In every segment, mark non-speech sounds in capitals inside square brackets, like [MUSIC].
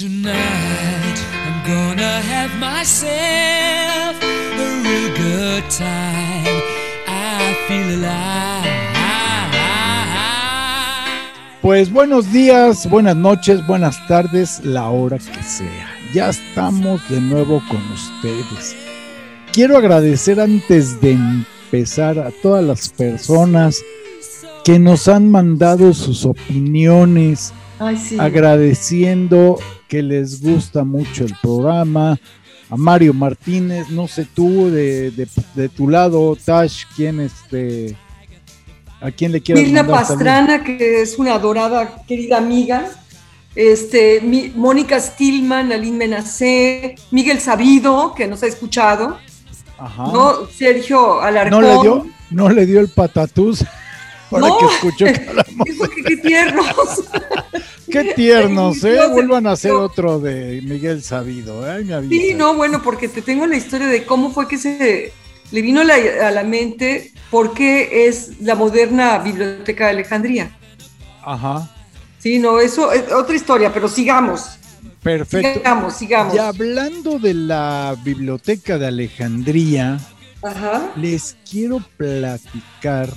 Tonight I'm gonna have myself a good time. I feel alive. Pues buenos días, buenas noches, buenas tardes, la hora que sea. Ya estamos de nuevo con ustedes. Quiero agradecer antes de empezar a todas las personas que nos han mandado sus opiniones, Ay, sí. agradeciendo que les gusta mucho el programa. A Mario Martínez, no sé tú, de, de- de tu lado, Tash, quién este, a quién le quieres Mirna mandar? Pastrana, que es una adorada, querida amiga. Este, Mi- Mónica Stillman, Aline Menacé, Miguel Sabido, que nos ha escuchado, Ajá. ¿no? Sergio Alarcón. ¿No le dio, no le dio el patatús para No. que. [LAUGHS] Dijo que [LAUGHS] qué tiernos. [LAUGHS] Qué tiernos, ¿eh? Vuelvan a hacer otro de Miguel Sabido, ¿eh? Me Sí, no, bueno, porque te tengo la historia de cómo fue que se le vino la- a la mente por qué es la moderna Biblioteca de Alejandría. Ajá, Sí, no, eso es otra historia, pero sigamos, perfecto. sigamos, sigamos. Y hablando de la biblioteca de Alejandría, Ajá. les quiero platicar.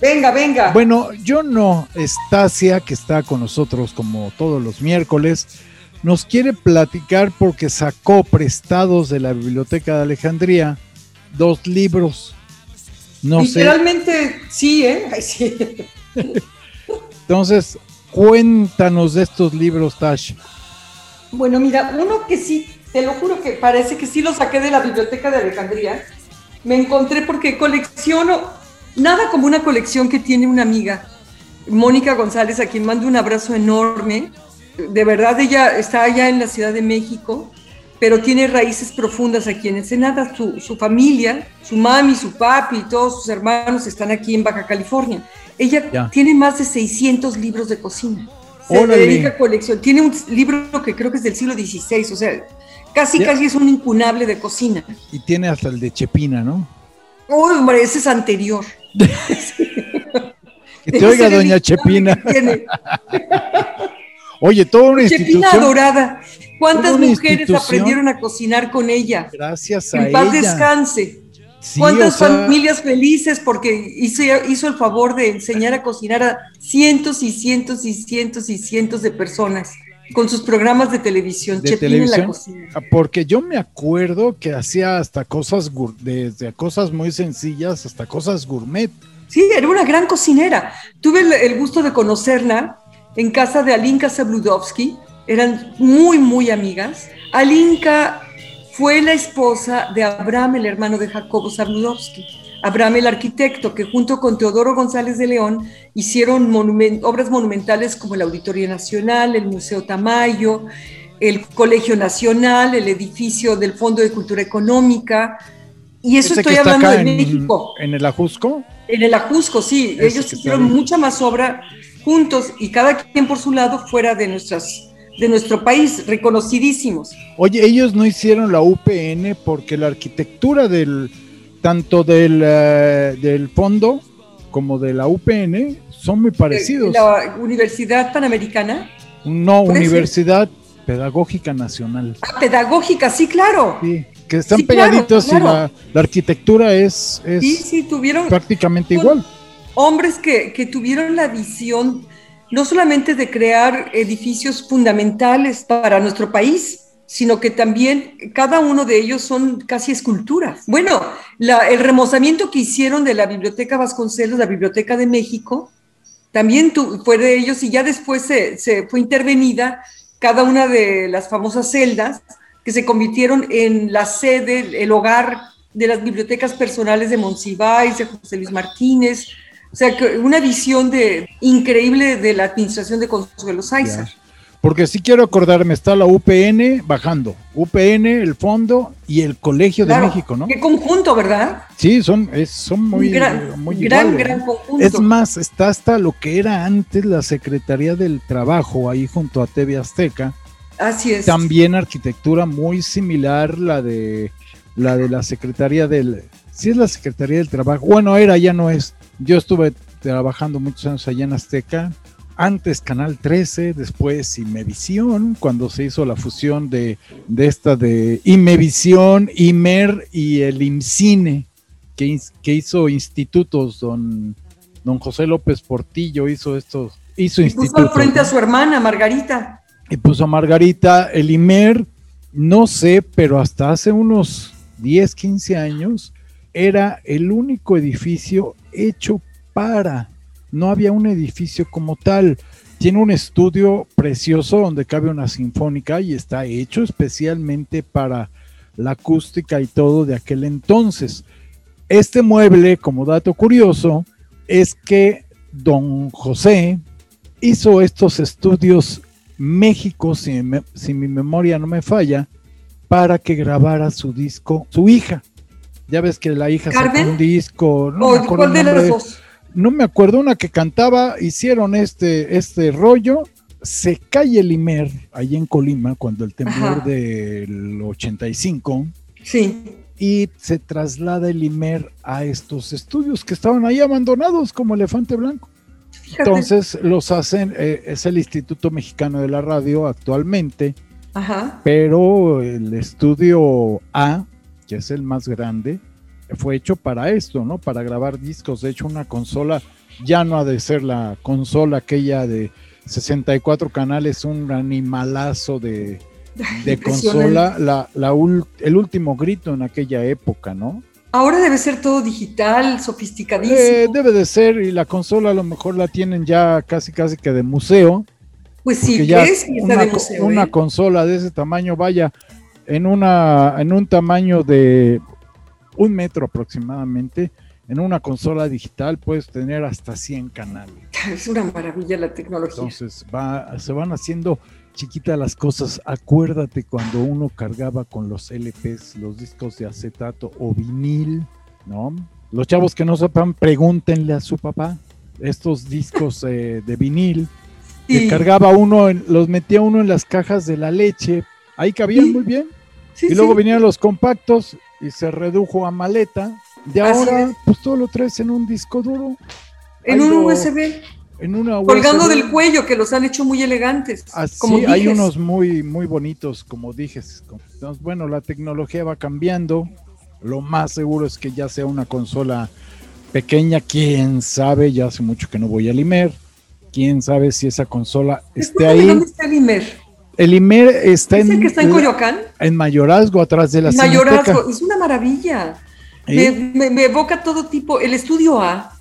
Venga, venga. Bueno, yo no, Estasia, que está con nosotros como todos los miércoles, nos quiere platicar porque sacó prestados de la biblioteca de Alejandría dos libros. No sé. Literalmente, sí, ¿eh? [LAUGHS] Ay, sí. Entonces, cuéntanos de estos libros, Tash. Bueno, mira, uno que sí, te lo juro que parece que sí lo saqué de la biblioteca de Alejandría. Me encontré porque colecciono, nada como una colección que tiene una amiga, Mónica González, a quien mando un abrazo enorme. De verdad, ella está allá en la Ciudad de México, pero tiene raíces profundas aquí en Ensenada. Su, su familia, su mami, su papi, todos sus hermanos están aquí en Baja California. Ella Ya. tiene más de 600 libros de cocina. Se Órale. dedica a colección. Tiene un libro que creo que es del siglo XVI, o sea, casi Ya. casi es un incunable de cocina. Y tiene hasta el de Chepina, ¿no? Uy, hombre, ese es anterior. [LAUGHS] Que te oiga doña Chepina. [LAUGHS] Oye, toda una Chepina institución. adorada. ¿Cuántas mujeres aprendieron a cocinar con ella? Gracias a En paz ella. descanse. Sí, ¿Cuántas o sea, familias felices porque hizo, hizo el favor de enseñar a cocinar a cientos y cientos y cientos y cientos de personas con sus programas de televisión? de Chepina en la televisión? cocina. Ah, Porque yo me acuerdo que hacía hasta cosas, desde cosas muy sencillas hasta cosas gourmet. Sí, era una gran cocinera. Tuve el, el gusto de conocerla en casa de Alinka Zabludovsky. Eran muy, muy amigas. Alinka fue la esposa de Abraham, el hermano de Jacobo Zabludovsky. Abraham, el arquitecto, que junto con Teodoro González de León hicieron monumen- obras monumentales como el Auditorio Nacional, el Museo Tamayo, el Colegio Nacional, el edificio del Fondo de Cultura Económica. Y eso estoy hablando de en, México. en el Ajusco. En el Ajusco, sí, Ese ellos hicieron mucha más obra juntos y cada quien por su lado fuera de nuestras de nuestro país, reconocidísimos. Oye, ellos no hicieron la UPN porque la arquitectura del tanto del, eh, del fondo como de la UPN son muy parecidos. La Universidad Panamericana, No. Universidad Pedagógica Nacional. ah, pedagógica, sí, claro. Sí, que están Sí, claro, pegaditos y la, la arquitectura es, es Sí, sí, tuvieron prácticamente igual. hombres que, que tuvieron la visión no solamente de crear edificios fundamentales para nuestro país, sino que también cada uno de ellos son casi esculturas. Bueno, el remozamiento que hicieron de la Biblioteca Vasconcelos, la Biblioteca de México, también fue de ellos y ya después se, fue intervenida cada una de las famosas celdas que se convirtieron en la sede, el hogar de las bibliotecas personales de Monsiváis, de José Luis Martínez, o sea, una visión de, increíble de la administración de Consuelo Sáizar. Porque sí quiero acordarme, está la UPN bajando, UPN, el fondo y el Colegio Claro, de México, ¿no? Qué conjunto, ¿verdad? Sí, son, es, son muy, gran, muy gran, iguales, gran conjunto. Es más, está hasta lo que era antes la Secretaría del Trabajo, ahí junto a TV Azteca. Así es. También arquitectura muy similar, la de la de la Secretaría del... Sí es la Secretaría del Trabajo. Bueno, era, ya no es. Yo estuve trabajando muchos años allá en Azteca. Antes Canal 13, después Imevisión, cuando se hizo la fusión de, de esta de Imevisión, Imer y el IMCINE, que, que hizo institutos, don, don José López Portillo hizo estos, hizo Y institutos. puso al frente a su hermana, Margarita. Y puso a Margarita, el Imer, no sé, pero hasta hace unos 10, 15 años, era el único edificio hecho para, no había un edificio como tal. Tiene un estudio precioso donde cabe una sinfónica y está hecho especialmente para la acústica y todo de aquel entonces. Este mueble, como dato curioso, es que don José hizo estos estudios México, si, me- si mi memoria no me falla, para que grabara su disco, su hija. Ya ves que la hija sacó ¿Carmen? un disco, no, ¿O me acuerdo cuál el de nombre, dos? No me acuerdo, una que cantaba, hicieron este, este rollo, se cae el Imer ahí en Colima cuando el temblor Ajá. del 85 Sí. y se traslada el Imer a estos estudios que estaban ahí abandonados como elefante blanco. Fíjate. Entonces los hacen, eh, es el Instituto Mexicano de la Radio actualmente, Ajá. pero el estudio A, que es el más grande, fue hecho para esto, ¿no? Para grabar discos. De hecho, una consola ya no ha de ser la consola aquella de 64 canales, un animalazo de, [LAUGHS] consola, la, la ul- el último grito en aquella época, ¿no? Ahora debe ser todo digital, sofisticadísimo. Eh, debe de ser, y la consola a lo mejor la tienen ya casi casi que de museo. pues sí, ya es una, de museo. una ¿eh? consola de ese tamaño, vaya, en una, en un tamaño de un metro aproximadamente, en una consola digital puedes tener hasta 100 canales. [LAUGHS] Es una maravilla la tecnología. Entonces va, se van haciendo chiquitas las cosas. Acuérdate cuando uno cargaba con los LPs, los discos de acetato o vinil, ¿no? Los chavos que no sepan, pregúntenle a su papá estos discos eh, de vinil que Sí, cargaba uno, en- los metía uno en las cajas de la leche, ahí cabían Sí, muy bien, sí, y luego venían los compactos y se redujo a maleta, y ahora es. pues todo lo traes en un disco duro, en un lo- USB, en una colgando USB. del cuello, que los han hecho muy elegantes. Así, como hay unos muy, muy bonitos, como dijes. Entonces, bueno, la tecnología va cambiando. Lo más seguro es que ya sea una consola pequeña, quién sabe, ya hace mucho que no voy al IMER. Quién sabe si esa consola esté ahí. ¿Dónde está el Imer? El IMER está ¿Es el en, que está en Coyoacán? en Mayorazgo, atrás de la Mayorazgo, Cineteca. es una maravilla. ¿Eh? Me, me- me evoca todo tipo. El estudio A.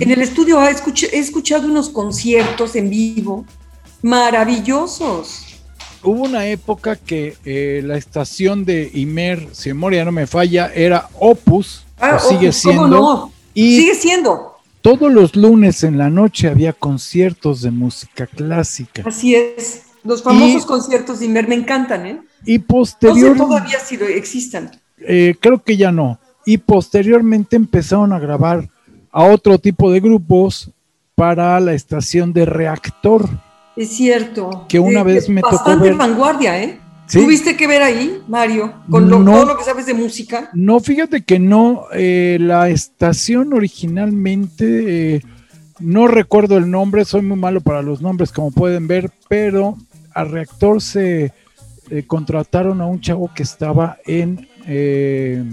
En el estudio A escuché- he escuchado unos conciertos en vivo maravillosos. Hubo una época que eh, la estación de IMER, si memoria no me falla, era Opus, Ah, o sigue ¿cómo siendo. no? Y Sigue siendo. todos los lunes en la noche había conciertos de música clásica. Así es. Los famosos Y- conciertos de Imer me encantan, ¿eh? Y No sé todavía si existan. eh, creo que ya no. Y posteriormente empezaron a grabar a otro tipo de grupos para la estación de reactor. Es cierto. Que una vez me tocó bastante vanguardia, ¿eh? Sí. ¿Tuviste que ver ahí, Mario? Con lo- No. todo lo que sabes de música. No, fíjate que no, eh, la estación originalmente, eh, no recuerdo el nombre, soy muy malo para los nombres como pueden ver, pero a Reactor se eh, contrataron a un chavo que estaba en, eh,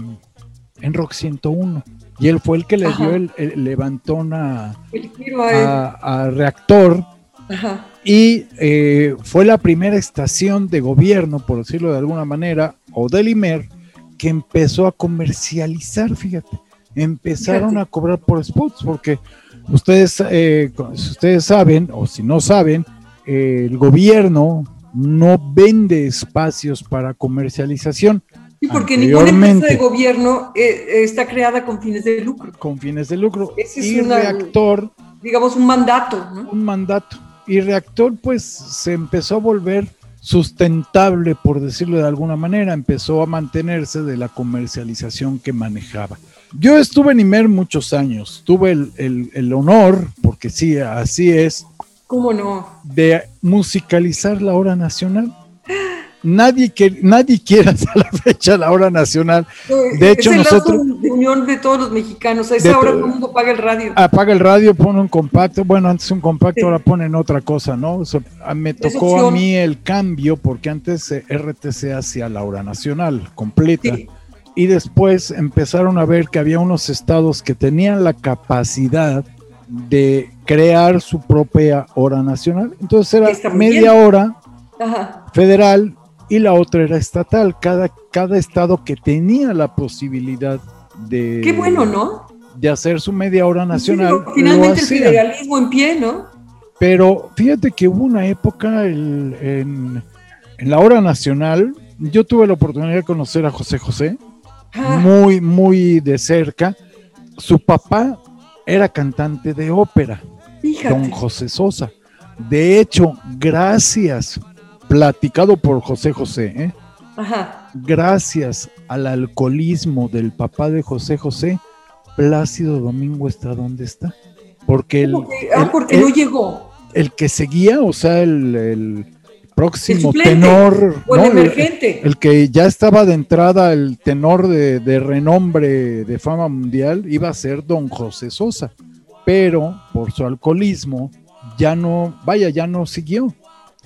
en Rock 101 y él fue el que le Ajá. dio el, el levantón a, El a Reactor Ajá. y eh, fue la primera estación de gobierno, por decirlo de alguna manera, o del IMER, que empezó a comercializar, fíjate. Empezaron Fíjate. a cobrar por spots, porque ustedes, eh, ustedes saben, o si no saben, el gobierno no vende espacios para comercialización Y porque ninguna empresa de gobierno eh, está creada con fines de lucro. con fines de lucro. Ese es y una- Reactor Digamos, un mandato, ¿no? un mandato. Y Reactor pues se empezó a volver sustentable, por decirlo de alguna manera, empezó a mantenerse de la comercialización que manejaba. Yo estuve en Imer muchos años, tuve el, el- el honor, porque sí, así es, ¿Cómo no? de musicalizar la hora nacional. nadie, que, nadie quiere [LAUGHS] hasta la fecha la hora nacional. De hecho, es el nosotros... lazo de unión de todos los mexicanos. A esa hora todo el mundo apaga el radio. Apaga el radio, pone un compacto. Bueno, antes un compacto, sí. ahora ponen otra cosa, ¿no? O sea, me tocó a mí el cambio porque antes eh, RTC hacía la hora nacional completa. Sí. Y después empezaron a ver que había unos estados que tenían la capacidad de crear su propia hora nacional. Entonces era media bien. hora Ajá. federal y la otra era estatal. Cada, cada estado que tenía la posibilidad de. Qué bueno, ¿no? De hacer su media hora nacional. Sí, finalmente el federalismo en pie, ¿no? Pero fíjate que hubo una época el, en, en, la hora nacional. Yo tuve la oportunidad de conocer a José José ah. muy, muy de cerca. Su papá era cantante de ópera, Fíjate. don José Sosa. De hecho, gracias, platicado por José José, ¿eh? Ajá. gracias al alcoholismo del papá de José José, Plácido Domingo está donde está. Porque que, ah, porque no llegó. El que seguía, o sea, el, el próximo tenor. O el ¿no? emergente. El, que ya estaba de entrada, el tenor de, de, renombre, de fama mundial, iba a ser don José Sosa. Pero por su alcoholismo, ya no, vaya, ya no siguió.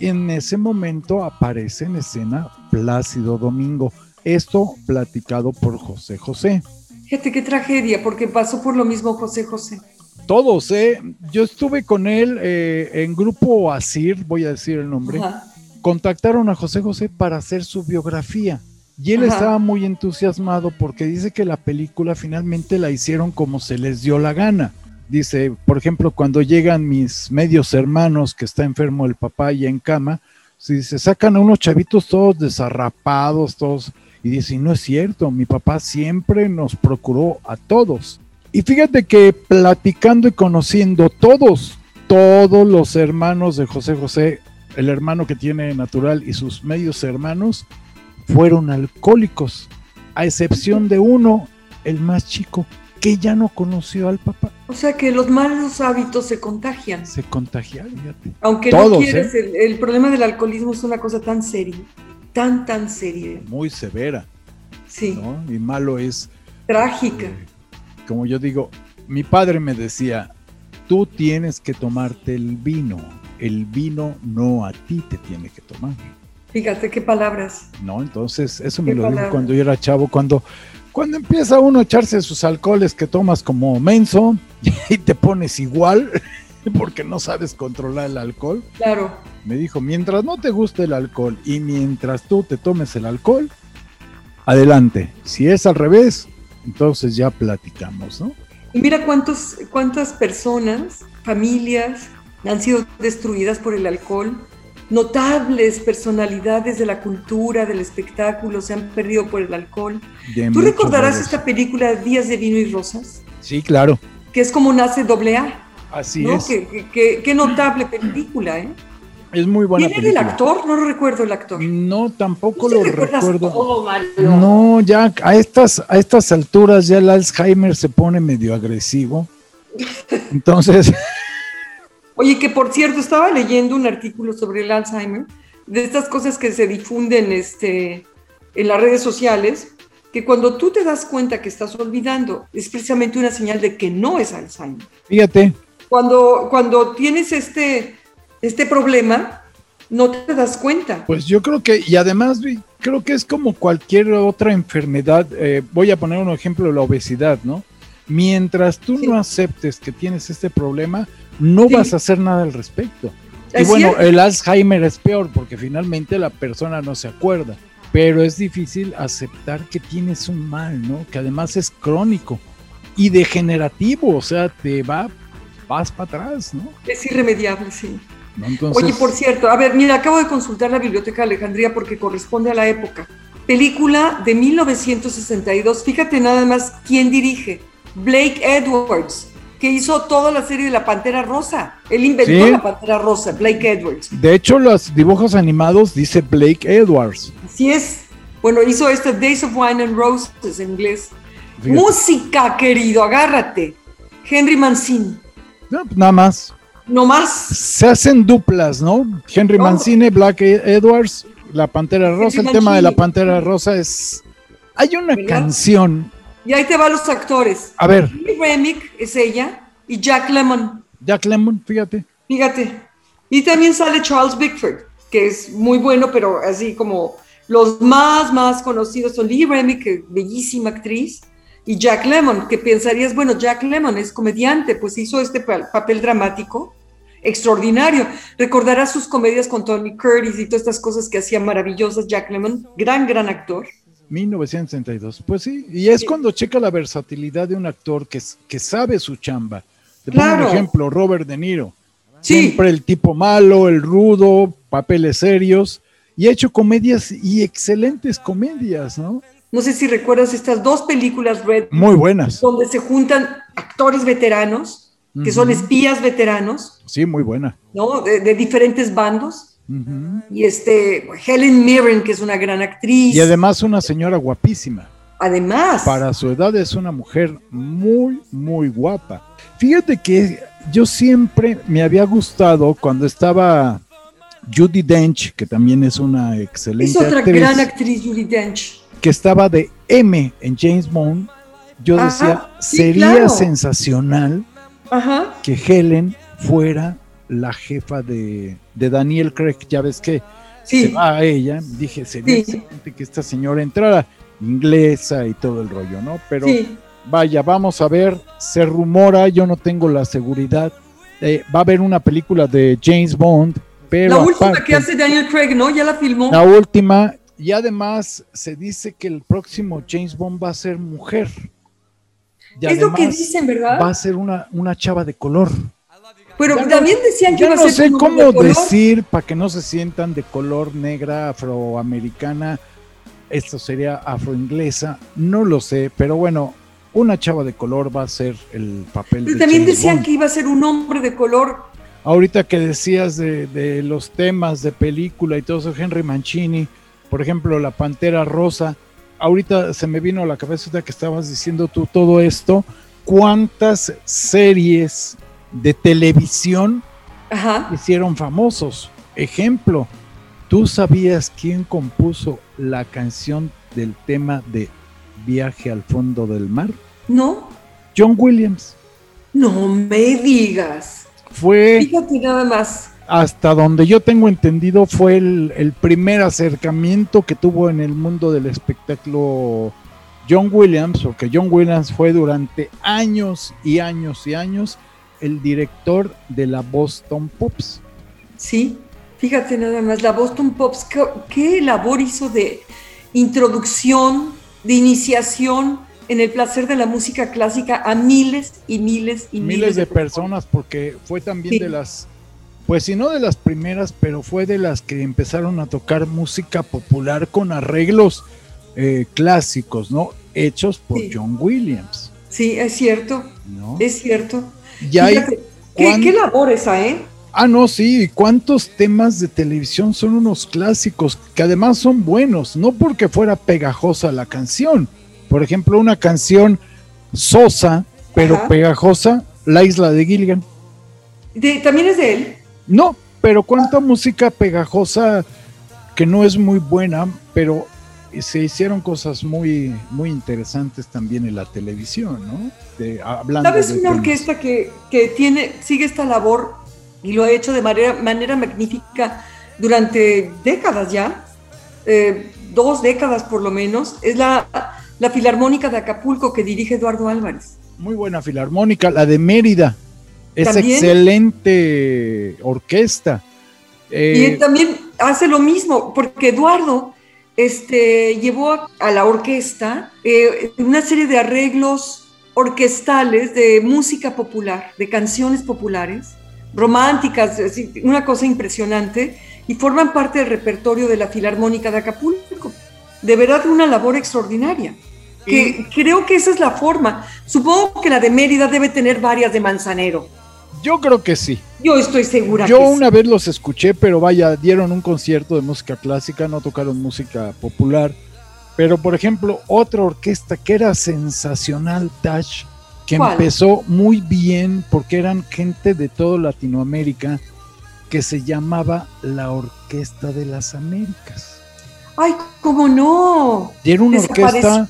En ese momento aparece en escena Plácido Domingo. Esto platicado por José José. Fíjate qué tragedia, porque pasó por lo mismo José José. Todos, ¿eh? Yo estuve con él eh, en grupo Asir, voy a decir el nombre. Ajá. Contactaron a José José para hacer su biografía. Y él Ajá. estaba muy entusiasmado porque dice que la película finalmente la hicieron como se les dio la gana. Dice, por ejemplo, cuando llegan mis medios hermanos que está enfermo el papá y en cama, si se sacan a unos chavitos todos desarrapados, todos, y dice, no es cierto, mi papá siempre nos procuró a todos. Y fíjate que platicando y conociendo todos, todos los hermanos de José José, el hermano que tiene natural y sus medios hermanos, fueron alcohólicos, a excepción de uno, el más chico, que ya no conoció al papá. O sea que los malos hábitos se contagian. Se contagian, fíjate. Aunque Todos, no quieres, ¿eh? el, el, problema del alcoholismo es una cosa tan seria, tan, tan seria. Muy severa. Sí. ¿no? Y malo es. Trágica. Eh, como yo digo, mi padre me decía, tú tienes que tomarte el vino, el vino no a ti te tiene que tomar. Fíjate qué palabras. No, entonces eso me lo palabras? dijo cuando yo era chavo, cuando cuando empieza uno a echarse sus alcoholes que tomas como menso [LAUGHS] y te pones igual [LAUGHS] porque no sabes controlar el alcohol. Claro. Me dijo, mientras no te guste el alcohol y mientras tú te tomes el alcohol, adelante. Si es al revés, entonces ya platicamos, ¿no? Y mira cuántos, cuántas personas, familias han sido destruidas por el alcohol notables personalidades de la cultura, del espectáculo, se han perdido por el alcohol. De ¿Tú recordarás esta película Días de Vino y Rosas? Sí, claro. Que es como nace doble A. Así ¿no? es. Qué, qué, qué notable película, ¿eh? Es muy buena ¿Quién película. era el actor? No lo recuerdo el actor. No, tampoco ¿Tú lo recuerdo. Todo, no, ya a estas, a estas alturas ya el Alzheimer se pone medio agresivo. Entonces... [LAUGHS] Oye, que por cierto, estaba leyendo un artículo sobre el Alzheimer, de estas cosas que se difunden este, en las redes sociales, que cuando tú te das cuenta que estás olvidando, es precisamente una señal de que no es Alzheimer. Fíjate. Cuando, cuando tienes este, este problema, no te das cuenta. Pues yo creo que, y además creo que es como cualquier otra enfermedad, eh, voy a poner un ejemplo, la obesidad, ¿no? Mientras tú sí. no aceptes que tienes este problema, no sí. vas a hacer nada al respecto. Y bueno, cierto? el Alzheimer es peor porque finalmente la persona no se acuerda, pero es difícil aceptar que tienes un mal, ¿no? Que además es crónico y degenerativo, o sea, te va, vas para atrás, ¿no? Es irremediable, sí. ¿No? Entonces... Oye, por cierto, a ver, mira, acabo de consultar la Biblioteca de Alejandría porque corresponde a la época. Película de 1962, fíjate nada más quién dirige. Blake Edwards, que hizo toda la serie de la Pantera Rosa. Él inventó ¿Sí? la Pantera Rosa, Blake Edwards. De hecho, los dibujos animados dice Blake Edwards. Así es. Bueno, hizo este Days of Wine and Roses en inglés. Fíjate. Música, querido, agárrate. Henry Mancini. No, pues nada más. No más. Se hacen duplas, ¿no? Henry oh. Mancini, Black Edwards. la Pantera Rosa, el tema de la Pantera Rosa es... Hay una canción... Y ahí te van los actores. A ver. Remick es ella y Jack Lemmon. Jack Lemmon, fíjate. Fíjate. Y también sale Charles Bickford, que es muy bueno, pero así como los más, más conocidos son Lee Remick, bellísima actriz, y Jack Lemmon, que pensarías, bueno, Jack Lemmon es comediante, pues hizo este papel dramático extraordinario. Recordarás sus comedias con Tony Curtis y todas estas cosas que hacía maravillosas Jack Lemmon, gran, gran actor. 1962, pues sí, y es cuando checa la versatilidad de un actor que, que sabe su chamba. Te pongo un ejemplo, Robert De Niro. Siempre el tipo malo, el rudo, papeles serios, y ha hecho comedias y excelentes comedias, ¿no? No sé si recuerdas estas dos películas Red. Muy buenas. Donde se juntan actores veteranos, que son espías veteranos. Sí, muy buena. ¿No? De, diferentes bandos. Y este, Helen Mirren, que es una gran actriz. Y además una señora guapísima. Además. Para su edad es una mujer muy, muy guapa. Fíjate que yo siempre me había gustado cuando estaba Judy Dench, que también es una excelente Es otra gran actriz, Judy Dench. Que estaba de M en James Bond. Yo decía, sería sensacional que Helen fuera la jefa de, Daniel Craig. Ya ves que se va a ella. Dije, sería excelente que esta señora entrara inglesa y todo el rollo, ¿no? Pero vaya, vamos a ver, se rumora, yo no tengo la seguridad. Eh, va a haber una película de James Bond, pero. La última que hace Daniel Craig, ¿no? Ya la filmó. La última, y además se dice que el próximo James Bond va a ser mujer. es lo que dicen, ¿verdad? Va a ser una, una chava de color. Pero también decían que iba a ser. No sé cómo decir para que no se sientan de color negra, afroamericana. Esto sería afroinglesa. No lo sé, pero bueno, una chava de color va a ser el papel. Pero también decían que iba a ser un hombre de color. Ahorita que decías de, los temas de película y todo eso, Henry Mancini, por ejemplo, La Pantera Rosa, ahorita se me vino a la cabeza que estabas diciendo tú todo esto, ¿cuántas series de televisión hicieron famosos? Ejemplo, ¿tú sabías quién compuso la canción del tema de Viaje al fondo del mar? No. John Williams. No me digas. Fue. Fíjate nada más. Hasta donde yo tengo entendido, fue el, primer acercamiento que tuvo en el mundo del espectáculo John Williams, porque John Williams fue durante años y años y años el director de la Boston Pops. Sí, fíjate nada más, la Boston Pops, qué labor hizo de introducción, de iniciación en el placer de la música clásica a miles y miles y miles, de, personas, porque fue también de las, pues si no de las primeras, pero fue de las que empezaron a tocar música popular con arreglos eh, clásicos, ¿no? Hechos por John Williams. Sí, es cierto, es cierto. Ya ¿qué, ¿qué, labor esa, eh? Ah, no, sí, ¿cuántos temas de televisión son unos clásicos que además son buenos? No porque fuera pegajosa la canción, por ejemplo, una canción sosa, pero pegajosa, La isla de Gilligan. ¿También es de él? No, pero cuánta música pegajosa que no es muy buena, pero se hicieron cosas muy, muy interesantes también en la televisión, ¿no? De, hablando ¿Sabes una orquesta que, tiene, sigue esta labor y lo ha hecho de manera, manera magnífica durante décadas ya? Eh, dos décadas por lo menos, es la la Filarmónica de Acapulco que dirige Eduardo Álvarez. Muy buena filarmónica, la de Mérida. Es excelente orquesta. Eh, y también hace lo mismo, porque Eduardo este, llevó a la orquesta eh, una serie de arreglos orquestales de música popular, de canciones populares, románticas, una cosa impresionante, y forman parte del repertorio de la Filarmónica de Acapulco. De verdad, una labor extraordinaria que creo que esa es la forma. Supongo que la de Mérida debe tener varias de Manzanero. Yo creo que sí. Yo estoy segura. Yo una vez los escuché, pero vaya, dieron un concierto de música clásica, no tocaron música popular. Pero por ejemplo, otra orquesta que era sensacional, Touch, que empezó muy bien porque eran gente de toda Latinoamérica, que se llamaba la Orquesta de las Américas. Ay, cómo no. Y era una orquesta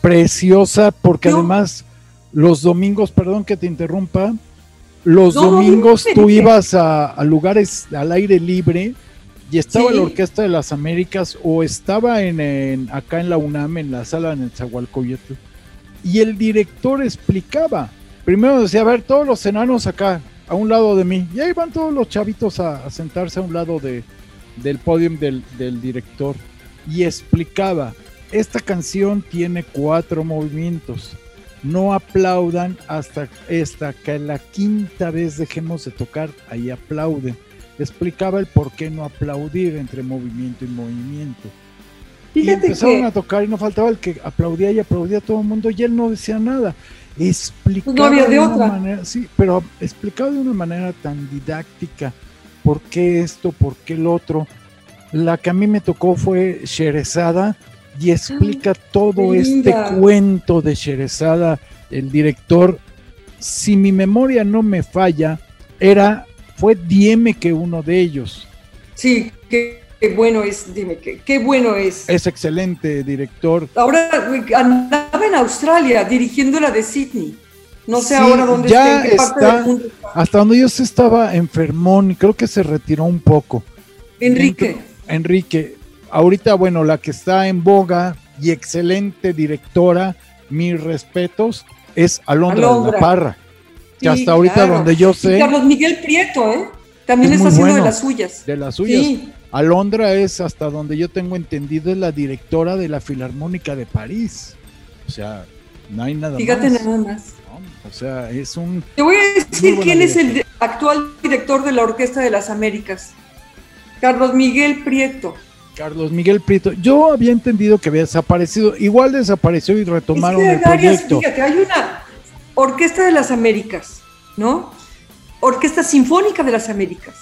preciosa porque además los domingos, perdón que te interrumpa, los domingos tú ibas a, lugares al aire libre y estaba la Orquesta de las Américas o estaba en, acá en la UNAM, en la sala en el Zahualcoyotl, y el director explicaba. Primero decía, a ver, todos los enanos acá, a un lado de mí, y ahí van todos los chavitos a, sentarse a un lado de, del podium del, del director, y explicaba, esta canción tiene cuatro movimientos no aplaudan hasta, esta que la quinta vez dejemos de tocar, ahí aplauden. Explicaba el por qué no aplaudir entre movimiento y movimiento. y empezaron a tocar y no faltaba el que aplaudía y aplaudía a todo el mundo y él no decía nada. Explicaba de, una manera, sí, pero explicaba de una manera tan didáctica por qué esto, por qué el otro. La que a mí me tocó fue Sherezada, y explica todo este cuento de Sherezada, el director. Si mi memoria no me falla, era fue Dieme que uno de ellos. Sí, qué, bueno es, dime, qué, qué bueno es. Es excelente director. Ahora andaba en Australia dirigiendo la de Sydney. No sé ahora dónde ya está, Hasta donde yo estaba enfermón y creo que se retiró un poco. Enrique. Enrique, ahorita, bueno, la que está en boga y excelente directora, mis respetos, es Alondra, de la Parra. Que hasta ahorita donde yo sé. Carlos Miguel Prieto, ¿eh? También está haciendo de las suyas. De las suyas. Alondra es, hasta donde yo tengo entendido, es la directora de la Filarmónica de París. O sea, no hay nada Fíjate nada más. o sea, es un. Te voy a decir quién es el actual director de la Orquesta de las Américas. Carlos Miguel Prieto. Carlos Miguel Prieto. Yo había entendido que había desaparecido. Igual desapareció y retomaron el proyecto. Fíjate, hay una Orquesta de las Américas, ¿no? Orquesta Sinfónica de las Américas.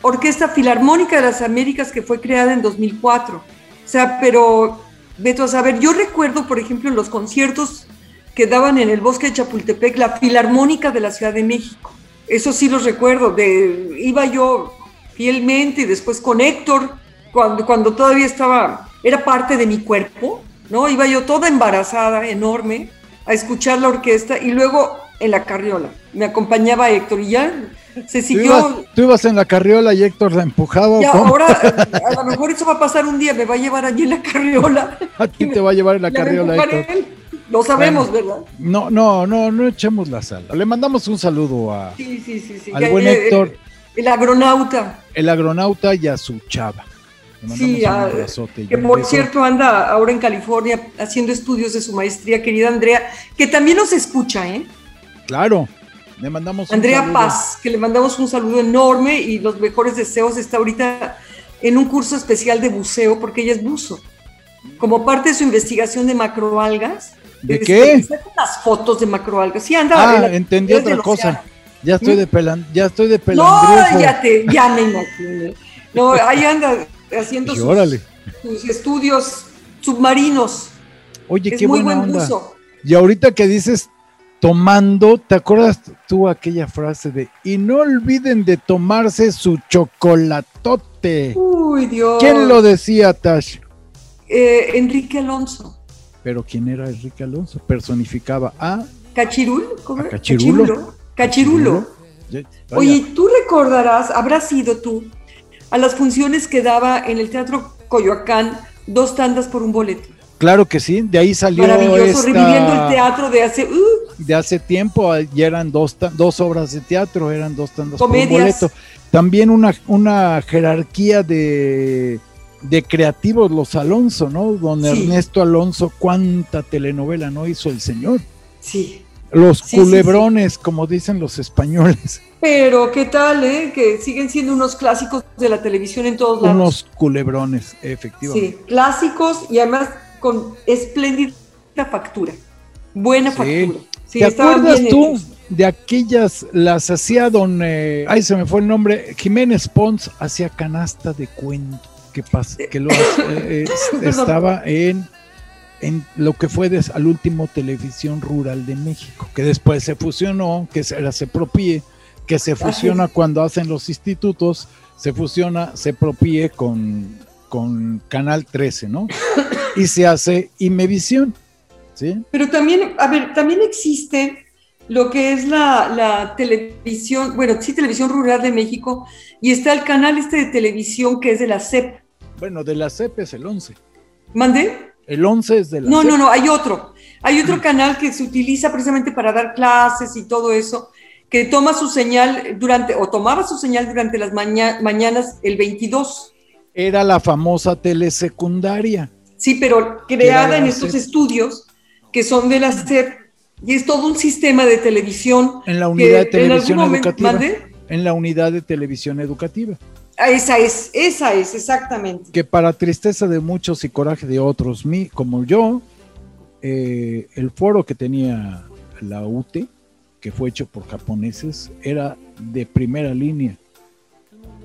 Orquesta Filarmónica de las Américas que fue creada en 2004. O sea, pero, Beto, a saber, yo recuerdo, por ejemplo, los conciertos que daban en el bosque de Chapultepec, la Filarmónica de la Ciudad de México. Eso sí los recuerdo. De, iba yo fielmente y después con Héctor cuando, cuando todavía estaba, era parte de mi cuerpo, ¿no? Iba yo toda embarazada, enorme, a escuchar la orquesta y luego en la carriola. Me acompañaba Héctor y ya se siguió. ¿Tú ibas, en la carriola y Héctor la empujaba. Ya, ahora, [LAUGHS] a lo mejor eso va a pasar un día, me va a llevar allí en la carriola. ¿A ti te va a llevar en la carriola, Héctor? Lo sabemos, ¿verdad? No, no, no, no echemos la sala. Le mandamos un saludo a, sí, sí, sí, al buen Héctor. el agronauta. El agronauta y a su chava. Sí, que por cierto anda ahora en California haciendo estudios de su maestría, querida Andrea, que también nos escucha, ¿eh? Claro, le mandamos Andrea Paz, que le mandamos un saludo enorme y los mejores deseos. Está ahorita en un curso especial de buceo porque ella es buzo. Como parte de su investigación de macroalgas. ¿De este, qué? Las fotos de macroalgas. Sí, anda. Ah, entendí otra cosa. Ya estoy de pelan, ya estoy de No, ya te, ya me imagino. No, ahí anda haciendo sus, estudios submarinos. Oye, qué muy buena buen Buzo. Y ahorita que dices tomando, ¿te acuerdas tú aquella frase de y no olviden de tomarse su chocolatote? Uy, Dios. ¿Quién lo decía, Tash? Eh, Enrique Alonso. ¿Pero quién era Enrique Alonso? Personificaba a... Cachirul, ¿cómo? Cachirulo. Cachirulo. Oye, tú recordarás, habrá sido tú, a las funciones que daba en el Teatro Coyoacán, dos tandas por un boleto. Claro que sí, de ahí salió. Maravilloso, reviviendo el teatro de hace. Uh, de hace tiempo, ya eran dos, dos obras de teatro, eran dos tandas por un boleto. También una, una jerarquía de, de creativos, los Alonso, ¿no? Don Ernesto Alonso, cuánta telenovela no hizo el señor. Sí. Los culebrones, como dicen los españoles. [LAUGHS] Pero qué tal, ¿eh? Que siguen siendo unos clásicos de la televisión en todos lados. Unos culebrones, efectivamente. Sí, clásicos y además con espléndida factura. Buena factura. ¿Te acuerdas tú de aquellas, las hacía don, eh, ay se me fue el nombre, Jiménez Pons hacía canasta de cuento, que, pasa, que lo, [COUGHS] eh, estaba en en lo que fue al último Televisión Rural de México, que después se fusionó, que era propie que se fusiona cuando hacen los institutos, se fusiona, se propie con, con Canal 13, ¿no? [COUGHS] y se hace Imevisión, ¿sí? Pero también, a ver, también existe lo que es la, la, televisión, bueno, sí, Televisión Rural de México, y está el canal este de televisión que es de la CEP. Bueno, de la CEP es el 11. ¿Mandé? El 11 es de la No, no, no, hay otro. Hay otro canal que se utiliza precisamente para dar clases y todo eso, que toma su señal durante, o tomaba su señal durante las maña- mañanas el 22. Era la famosa telesecundaria. Sí, pero creada en estos CEP. estudios que son de la CEP y es todo un sistema de televisión. En la unidad de que televisión educativa. En la unidad de televisión educativa. Esa es, esa es, exactamente. Que para tristeza de muchos y coraje de otros, mí, como yo, eh, el foro que tenía la UTE, que fue hecho por japoneses, era de primera línea.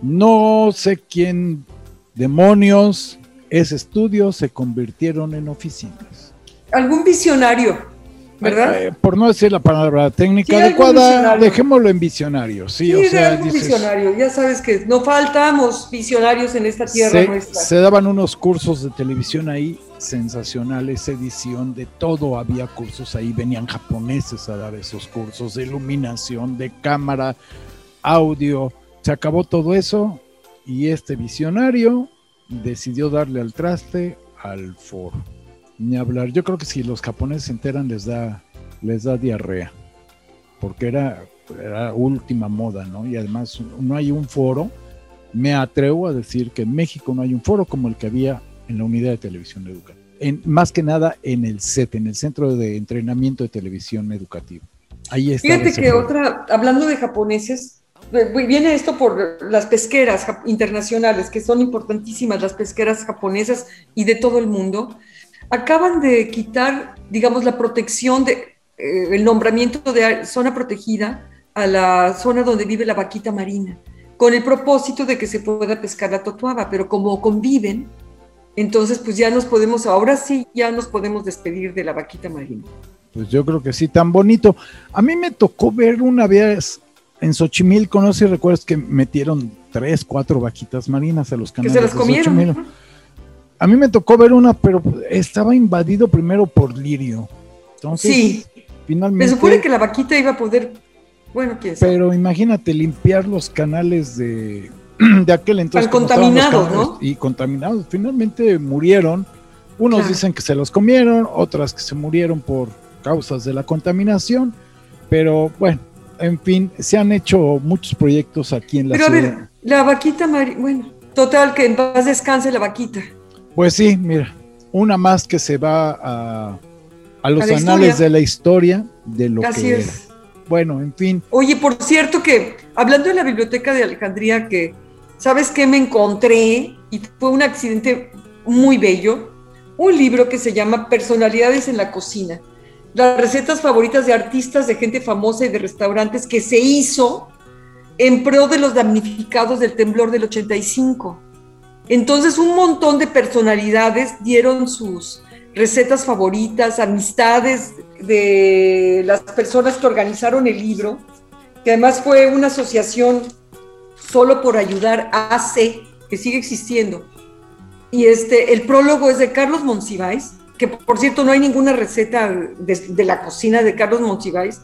No sé quién demonios ese estudio se convirtieron en oficinas. Algún visionario, ¿verdad? Eh, por no decir la palabra técnica Sí, adecuada, dejémoslo en visionario. Sí, Sí, o sea, dices, visionario. Ya sabes que no faltamos visionarios en esta tierra se, nuestra. se daban unos cursos de televisión ahí sensacionales, edición, de todo había cursos ahí, venían japoneses a dar esos cursos de iluminación, de cámara, audio, se acabó todo eso y este visionario decidió darle al traste al foro. Ni hablar, yo creo que si los japoneses se enteran les da, les da diarrea, porque era, era última moda, ¿no? Y además no hay un foro me atrevo a decir que en México no hay un foro como el que había en la unidad de televisión educativa. En, más que nada en el CET, en el Centro de Entrenamiento de Televisión Educativa. Ahí está. Fíjate que otra, hablando de japoneses, eh, viene esto por las pesqueras internacionales, que son importantísimas las pesqueras japonesas y de todo el mundo. Acaban de quitar, digamos, la protección de eh, el nombramiento de zona protegida a la zona donde vive la vaquita marina, con el propósito de que se pueda pescar la totuaba, pero como conviven, entonces pues ya nos podemos, ahora sí, ya nos podemos despedir de la vaquita marina. Pues yo creo que sí, tan bonito. A mí me tocó ver una vez en Xochimilco, no sé si recuerdas que metieron tres, cuatro vaquitas marinas a los Que canales se las comieron. A mí me tocó ver una, pero estaba invadido primero por lirio. Entonces, Sí, finalmente. Me supone que la vaquita iba a poder, bueno, quién sabe. Pero imagínate limpiar los canales de, [CLEARS THROAT] de aquel entonces. Contaminados, ¿no? Y contaminados. Finalmente murieron. Unos Claro. dicen que se los comieron, otras que se murieron por causas de la contaminación. Pero bueno, en fin, se han hecho muchos proyectos aquí en la Pero a ciudad. ver, la vaquita marina, bueno, total, que en paz descanse la vaquita. Pues sí, mira, una más que se va a, a los A anales de la historia de lo Así que era. es. Bueno, en fin, Oye, por cierto que, hablando de la biblioteca de Alejandría, que, ¿sabes qué me encontré? Y fue un accidente muy bello. Un libro que se llama Personalidades en la cocina. Las recetas favoritas de artistas, de gente famosa y de restaurantes que se hizo en pro de los damnificados del temblor del 85. Entonces un montón de personalidades dieron sus recetas favoritas, amistades de las personas que organizaron el libro, que además fue una asociación solo por ayudar AC, que sigue existiendo. Y este, el prólogo es de Carlos Monsiváis, que por cierto no hay ninguna receta de, de la cocina de Carlos Monsiváis.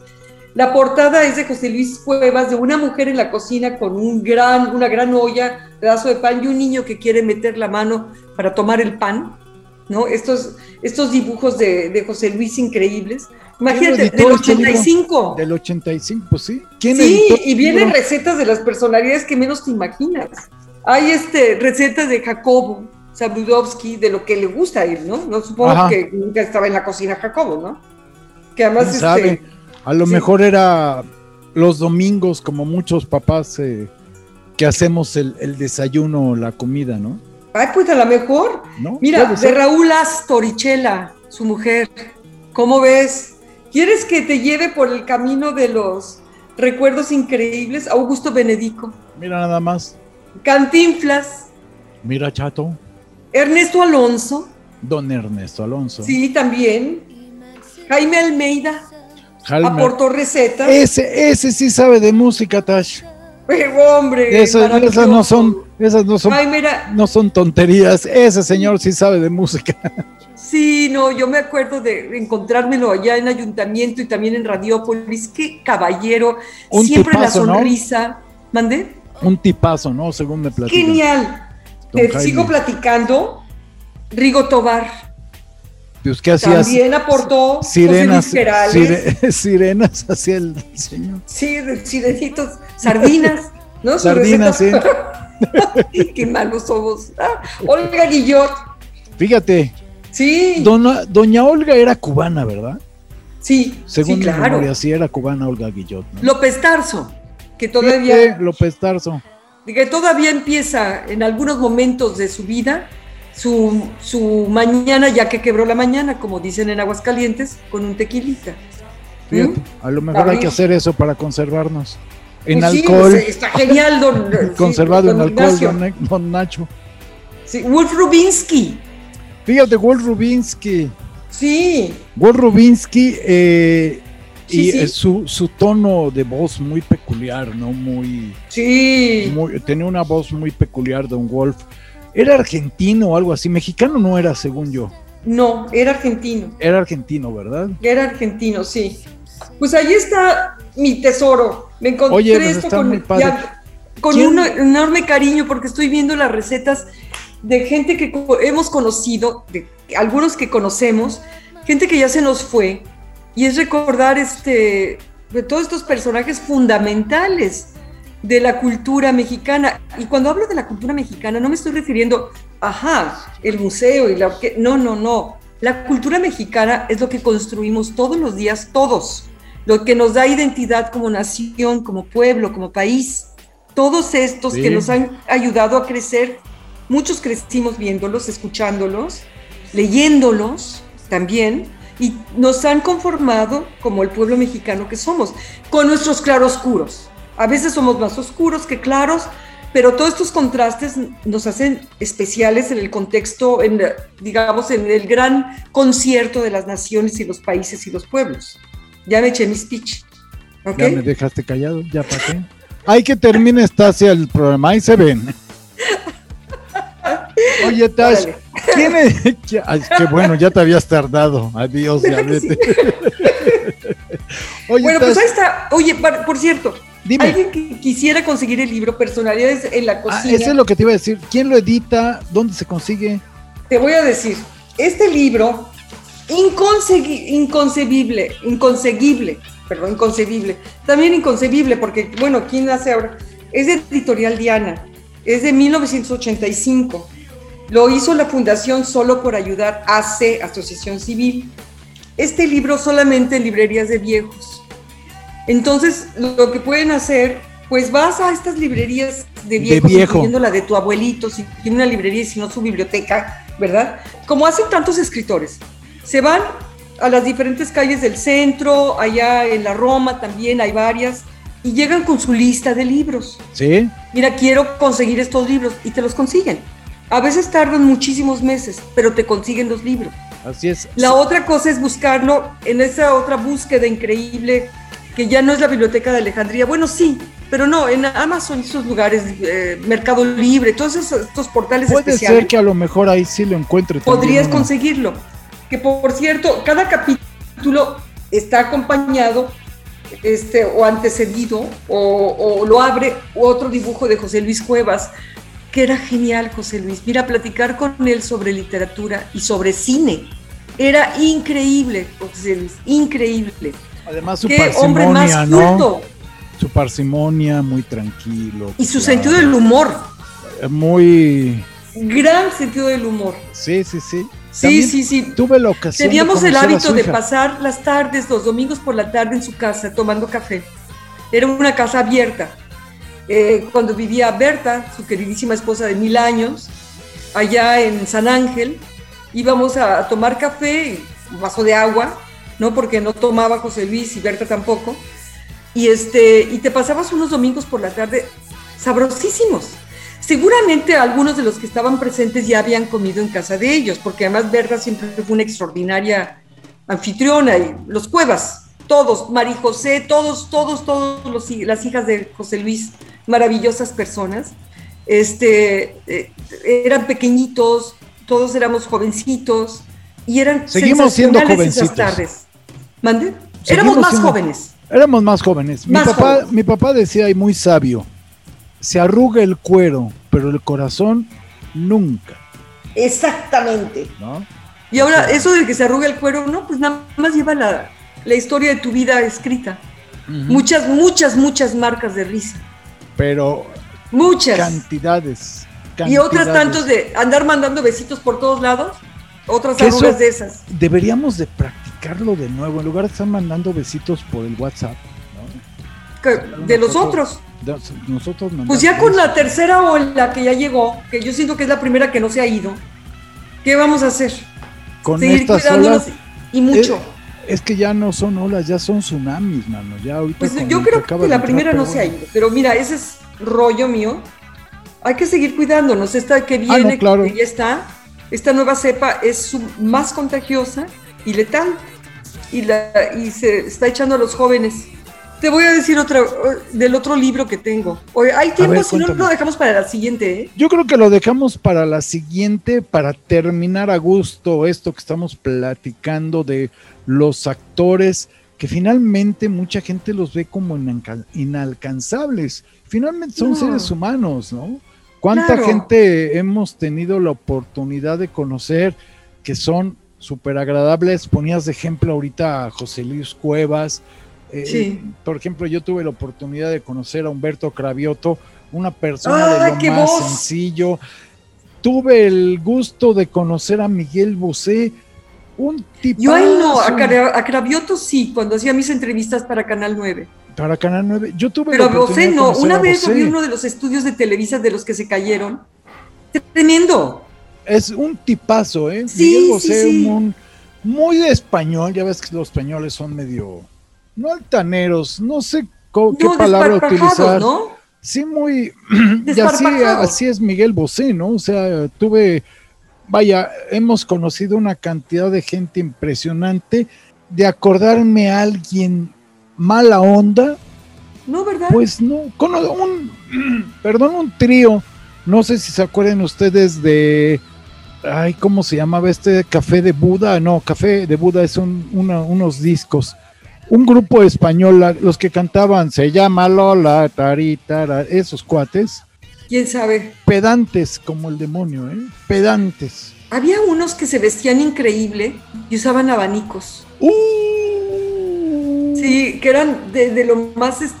La portada es de José Luis Cuevas, de una mujer en la cocina con un gran, una gran olla, pedazo de pan y un niño que quiere meter la mano para tomar el pan. ¿no? Estos, estos dibujos de, de José Luis increíbles. Imagínate, del este libro? 85. del 85, pues sí. ¿Quién Sí, y vienen recetas de las personalidades que menos te imaginas. Hay este, recetas de Jacobo Zabludovsky, de lo que le gusta a él, ¿no? No supongo Ajá. que nunca estaba en la cocina Jacobo, ¿no? Que además, ¿Quién este? A lo sí. mejor era los domingos, como muchos papás eh, que hacemos el, el desayuno o la comida, ¿no? ay, pues a lo mejor. ¿No? Mira, de. Raúl Astorichela, su mujer. ¿Cómo ves? ¿Quieres que te lleve por el camino de los recuerdos increíbles? Augusto Benedico, Mira nada más. Cantinflas, Mira, chato. Ernesto Alonso, Don Ernesto Alonso. sí, también. Jaime Almeida Aportó recetas. Ese, ese sí sabe de música, Tash. Pero, hombre, Esas, esas no son, esas no son, Ay, mira, no son tonterías. Ese señor sí sabe de música. Sí, no, yo me acuerdo de encontrármelo allá en Ayuntamiento y también en Radiópolis. Qué caballero, Un siempre tipazo, la ¿no? sonrisa. ¿Mandé? Un tipazo, ¿no? Según me platicó. Genial. Te sigo platicando. Rigo Tobar Pues, ¿qué hacías? también aportó. Sirenas, sire- [LAUGHS] sirenas hacia el señor. Sí, sirenitos, sardinas, ¿no? Sardinas, receta. [LAUGHS] Qué malos somos. Ah, Olga Guillot. Fíjate, Sí, dona- doña Olga era cubana, ¿verdad? sí, Según sí, mi claro. memoria, sí era cubana Olga Guillot. ¿no? López Tarso, que Fíjate, todavía, López Tarso. que todavía empieza en algunos momentos de su vida su, su mañana, ya que quebró la mañana, como dicen en Aguascalientes, con un tequilita. Fíjate, ¿Mm? a lo mejor hay que hacer eso para conservarnos. En Pues alcohol, pues, está genial, don, [LAUGHS] sí, conservado en alcohol, don, Nacho. Sí, Wolf Rubinsky, Fíjate, Walt Rubinsky. sí, Walt Rubinsky eh, Sí, y sí. eh, su, su tono de voz muy peculiar, ¿no? Muy, sí. muy- tenía una voz muy peculiar, Don Wolf. Era argentino o algo así, mexicano no era, según yo. No, era argentino. Era argentino, ¿verdad? Era argentino, sí. Pues ahí está mi tesoro. Me encontré Oye, pues esto con, ya- con un enorme cariño porque estoy viendo las recetas de gente que hemos conocido, de algunos que conocemos, gente que ya se nos fue, y es recordar este, de todos estos personajes fundamentales de la cultura mexicana. Y cuando hablo de la cultura mexicana, no me estoy refiriendo, ajá, el museo y la No, no, no. La cultura mexicana es lo que construimos todos los días, todos. Lo que nos da identidad como nación, como pueblo, como país. Todos estos Sí. que nos han ayudado a crecer, muchos crecimos viéndolos, escuchándolos, leyéndolos también, y nos han conformado como el pueblo mexicano que somos, con nuestros claroscuros. A veces somos más oscuros que claros, pero todos estos contrastes nos hacen especiales en el contexto, en, digamos, en el gran concierto de las naciones y los países y los pueblos. Ya me eché mi speech. ¿ok? Ya me dejaste callado, ya para qué. Hay que termine Stasia el programa, ahí se ven. Oye, Tash. ¿quién es? [LAUGHS] ay, qué bueno, ya te habías tardado. Adiós, ya ¿Verdad que sí? vete. [LAUGHS] Oye, Bueno, pues Tash, ahí está. Oye, por cierto, dime. alguien que quisiera conseguir el libro Personalidades en la Ah, cocina. eso es lo que te iba a decir. ¿Quién lo edita? ¿Dónde se consigue? Te voy a decir, este libro, inconcebible, inconseguible, perdón, inconcebible, también inconcebible, porque, bueno, ¿quién hace ahora? Es de Editorial Diana, es de 1985. Lo hizo la Fundación Solo por Ayudar, AC, Asociación Civil. Este libro solamente en librerías de viejos. Entonces, lo que pueden hacer, pues vas a estas librerías de viejos, viejo. incluyendo la de tu abuelito, si tiene una librería y si no su biblioteca, ¿verdad? Como hacen tantos escritores. Se van a las diferentes calles del centro, allá en la Roma también hay varias, y llegan con su lista de libros. ¿Sí? Mira, quiero conseguir estos libros y te los consiguen. A veces tardan muchísimos meses, pero te consiguen los libros. Así es. La otra cosa es buscarlo en esa otra búsqueda increíble que ya no es la biblioteca de Alejandría. Bueno, sí, pero no, en Amazon, esos lugares, eh, Mercado Libre, todos esos, estos portales Puede especiales, ser que a lo mejor ahí sí lo encuentre. también podrías uno. conseguirlo. Que por cierto, cada capítulo está acompañado este, o antecedido o, o lo abre otro dibujo de José Luis Cuevas, que era genial José Luis. Mira, platicar con él sobre literatura y sobre cine. Era increíble, José Luis, increíble. Además su Qué hombre más parsimonia, ¿no? culto. Su parsimonia, muy tranquilo. Y su claro. sentido del humor, Muy... gran sentido del humor. Sí, sí, sí. Sí, También sí, sí. Tuve la ocasión Teníamos el hábito de pasar las tardes, los domingos por la tarde en su casa tomando café. Era una casa abierta. Eh, cuando vivía Berta, su queridísima esposa de mil años, allá en San Ángel, íbamos a, tomar café, un vaso de agua, ¿no? Porque no tomaba José Luis y Berta tampoco. Y, este, y te pasabas unos domingos por la tarde sabrosísimos. Seguramente algunos de los que estaban presentes ya habían comido en casa de ellos, porque además Berta siempre fue una extraordinaria anfitriona y los cuevas, todos, Mari José, todos, todos, todos los, las hijas de José Luis maravillosas personas. Este, eh, eran pequeñitos, todos éramos jovencitos y eran Seguimos siendo sensacionales esas jovencitos. tardes. Éramos más siendo- jóvenes. Éramos más jóvenes. Mi Más papá, jóvenes. mi papá decía y muy sabio, se arruga el cuero, pero el corazón nunca, Exactamente. ¿no? Y ahora, eso de que se arruga el cuero, no, pues nada más lleva la, la historia de tu vida escrita. Muchas, muchas, muchas marcas de risa. Pero Muchas. cantidades, Y otras tantos de andar mandando besitos por todos lados. Otras arrugas de esas. Deberíamos de practicarlo de nuevo, en lugar de estar mandando besitos por el WhatsApp. ¿no? de los otros. De- Nosotros Pues ya con la tercera ola que ya llegó, que yo siento que es la primera que no se ha ido, ¿qué vamos a hacer? con Seguir estas cuidándonos olas. y mucho. Es que ya no son olas, ya son tsunamis, mano. Ya ahorita Pues yo creo que la primera no se ha ido, pero mira, ese es rollo mío. Hay que seguir cuidándonos. Esta que Ah, no, viene, claro. que ya está, esta nueva cepa es más contagiosa y letal. Y, la, y se está echando a los jóvenes. Te voy a decir otra del otro libro que tengo. Oye, hay tiempo, si no lo dejamos para la siguiente, ¿eh? Yo creo que lo dejamos para la siguiente, para terminar a gusto esto que estamos platicando de los actores, que finalmente mucha gente los ve como inalca- inalcanzables. Finalmente son No. seres humanos, ¿no? ¿Cuánta Claro. gente hemos tenido la oportunidad de conocer que son súper agradables? Ponías de ejemplo ahorita a José Luis Cuevas. eh, Sí. Por ejemplo, yo tuve la oportunidad de conocer a Humberto Cravioto, una persona ¡Ay, de qué lo más voz! sencillo. Tuve el gusto de conocer a Miguel Bosé, un tipo Yo ahí no, a, Cravioto sí, cuando hacía mis entrevistas para Canal 9. para Canal 9. Yo tuve Pero la Bosé no. Una vez vi uno de los estudios de Televisa de los que se cayeron. Tremendo. Es un tipazo, ¿eh? Sí, Miguel Bosé, sí. un- muy de español, ya ves que los españoles son medio, no altaneros, no sé qué No, palabra utilizar. ¿no? Sí, muy. [CLEARS THROAT] y así, así es Miguel Bosé, ¿no? O sea, tuve. Vaya, hemos conocido una cantidad de gente impresionante. De acordarme a alguien mala onda, No, ¿verdad? pues no. Con un. [CLEARS THROAT] Perdón, un trío. No sé si se acuerdan ustedes de. Ay, ¿cómo se llamaba este café de Buda? No, café de Buda es un, una- unos discos. Un grupo español, los que cantaban, se llama Lola, taritara, esos cuates, ¿Quién sabe? pedantes como el demonio, ¿eh? Pedantes. Había unos que se vestían increíble y usaban abanicos. ¡Uh! Sí, que eran de, de lo más, es-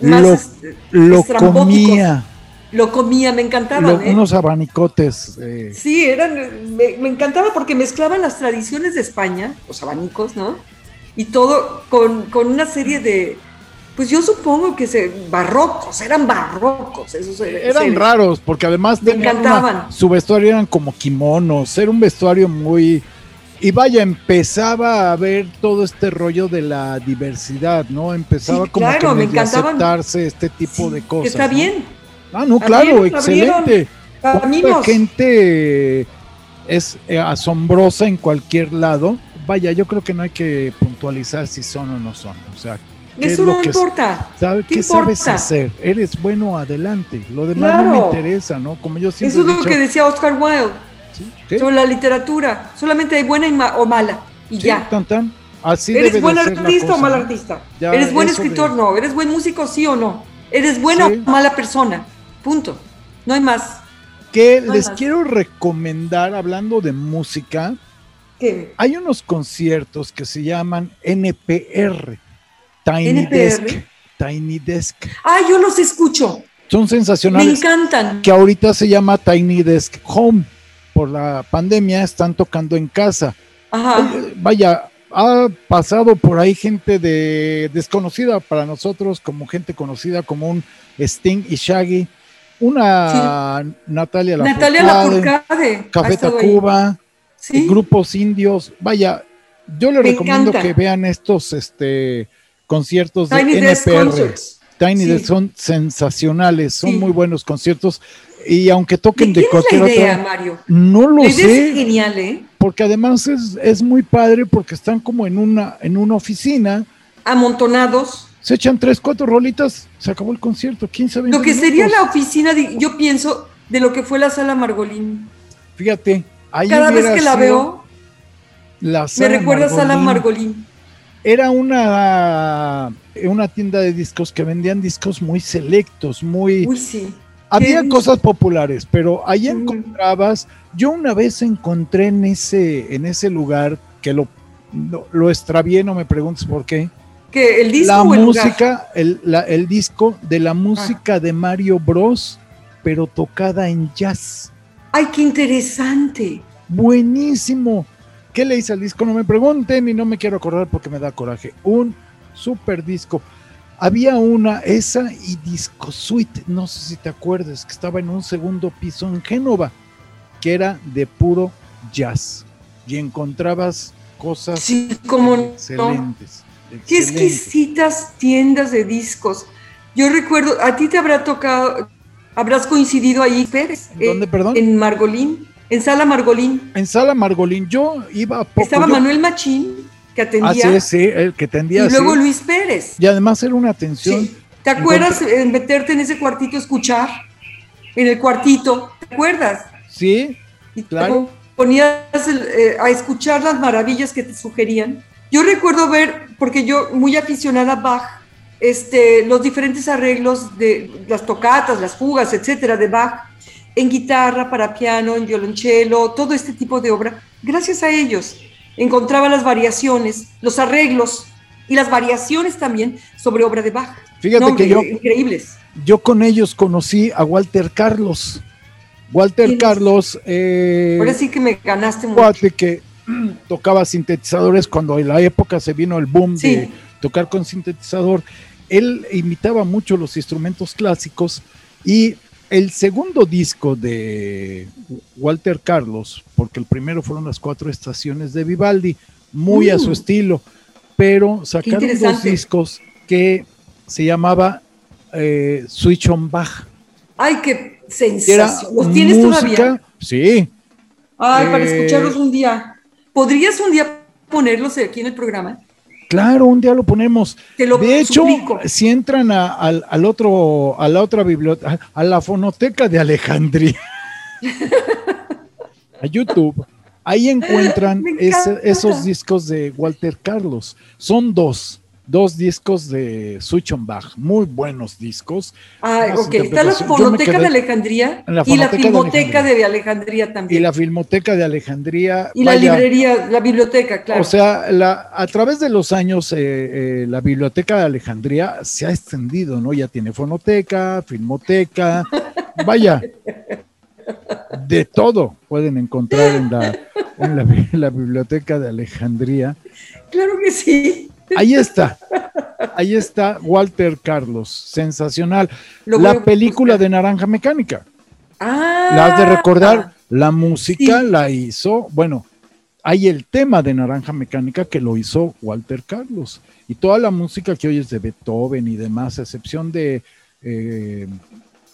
Lo- más Lo estrambóticos. comía, Lo comía, me encantaban. lo- ¿eh? unos abanicotes. eh, Sí, eran, me, me encantaba porque mezclaban las tradiciones de España, los abanicos, ¿no? Y todo con, con una serie de, pues yo supongo que se, barrocos, eran barrocos. Esos Eran seres. raros, porque además Me tenían una- encantaban. su vestuario eran como kimonos, era un vestuario muy... Y vaya, empezaba a ver todo este rollo de la diversidad, ¿no? Empezaba Sí, como claro, que me encantaban. aceptarse este tipo Sí, de cosas. Está ¿no? bien. Ah, no, claro, excelente. ¿Cuánta Caminos. gente es eh, asombrosa en cualquier lado? Vaya, yo creo que no hay que puntualizar si son o no son. O sea, ¿qué es Eso lo no que importa. ¿Sabe ¿Qué qué sabes hacer? Eres bueno, adelante. Lo demás no me interesa, ¿no? Como yo siempre Eso es lo que decía Oscar Wilde sobre la literatura. Solamente hay buena y ma- o mala. Y Sí, ya. tan, tan. Así ¿Eres buen la artista o mal artista? Ya, ¿Eres buen eso de- escritor? No. ¿Eres buen músico? Sí o no. ¿Eres buena Sí. o mala persona? Punto. No hay más. Que No les más. quiero recomendar, hablando de música, ¿Qué? hay unos conciertos que se llaman NPR, Tiny NPR. Desk. Tiny Desk. Ah, yo los escucho. Son Me sensacionales. encantan. Que ahorita se llama Tiny Desk Home. Por la pandemia están tocando en casa. Ajá. Vaya, ha pasado por ahí gente de desconocida para nosotros, como gente conocida como un Sting y Shaggy, una Natalia Natalia Lafourcade, Lafourcade. ha Café. Tacuba, Sí. grupos indios. Vaya, yo le Me recomiendo encanta. que vean estos este, conciertos de NPR. Concerts. Tiny Sí. Son sensacionales, son muy buenos conciertos. Y aunque ¿De toquen de, es cualquier la idea, otra, Mario? no lo La idea es sé genial, ¿eh? porque además es, es muy padre porque están como en una, en una oficina, Amontonados. Se echan tres, cuatro rolitas, se acabó el concierto, 15, 20 Lo que sería la oficina, de- yo pienso, de lo que fue la sala Margolín. Fíjate, ahí Cada vez que la veo, la me recuerda a Sala Margolín. Margolín. Era una, una tienda de discos que vendían discos muy selectos, muy... Uy, sí. Había qué cosas populares, pero ahí Mm. encontrabas, yo una vez encontré en ese, en ese lugar que lo, lo, lo extravié, no me preguntes por qué, Que el disco la o el lugar? música, el, la- el disco de la música de Mario Bros, pero tocada en jazz. Ay, qué interesante. Buenísimo. ¿Qué le hice al disco? No me pregunten y no me quiero acordar porque me da coraje. Un super disco. Había una, esa y Disco Suite, no sé si te acuerdas, que estaba en un segundo piso en Génova, que era de puro jazz. Y encontrabas cosas Sí, cómo no. Qué exquisitas tiendas de discos. Yo recuerdo, a ti te habrá tocado, habrás coincidido ahí, Pérez. ¿En dónde, perdón? En Margolín, en Sala Margolín. En Sala Margolín, yo iba a poco. Estaba yo- Manuel Machín, que Así atendía, es, sí, el que tendía y luego. Luis Pérez. Y además era una atención. Sí. ¿Te acuerdas en meterte en ese cuartito a escuchar? En el cuartito, ¿te acuerdas? Sí, Y te Claro. ponías el, eh, a escuchar las maravillas que te sugerían. Yo recuerdo ver, porque yo muy aficionada a Bach, este, los diferentes arreglos de las tocatas, las fugas, etcétera, de Bach, en guitarra, para piano, en violonchelo, todo este tipo de obra. Gracias a ellos encontraba las variaciones, los arreglos y las variaciones también sobre obra de Bach. Fíjate No, que yo, Increíbles. yo con ellos conocí a Walter Carlos. Walter. Carlos, eh, Ahora sí que me ganaste mucho. que [CLEARS THROAT] tocaba sintetizadores cuando en la época se vino el boom Sí. de tocar con sintetizador. Él imitaba mucho los instrumentos clásicos y el segundo disco de Walter Carlos, porque el primero fueron las cuatro estaciones de Vivaldi, muy a su Mm. estilo, pero sacaron dos discos que se llamaba eh, Switch on Bach. Ay, qué sensación. ¿Los tienes música, todavía? sí, Ay, para eh, escucharlos un día. ¿Podrías un día ponerlos aquí en el programa? Claro, un día lo ponemos. Te lo de hecho, suplico. si entran a- al, al otro, a la otra biblioteca, a la fonoteca de Alejandría, [LAUGHS] a YouTube, ahí encuentran [LAUGHS] esos discos de Walter Carlos. Son dos, dos discos de Switch on Bach, muy buenos discos. Unas ok. Está la Fonoteca de Alejandría la y la de Filmoteca Alejandría. de Alejandría Y también. la Filmoteca de Alejandría. Y la librería, la biblioteca, claro. O sea, la, a través de los años, eh, eh, la Biblioteca de Alejandría se ha extendido, ¿no? Ya tiene fonoteca, filmoteca, [LAUGHS] vaya, de todo pueden encontrar en la, en la Biblioteca de Alejandría. claro que sí. Ahí está, ahí está Walter Carlos, sensacional. Lo La película buscar. de Naranja Mecánica. Ah. La has de recordar, la música Sí. la hizo, bueno, hay el tema de Naranja Mecánica que lo hizo Walter Carlos. Y toda la música que oyes de Beethoven y demás, a excepción de eh,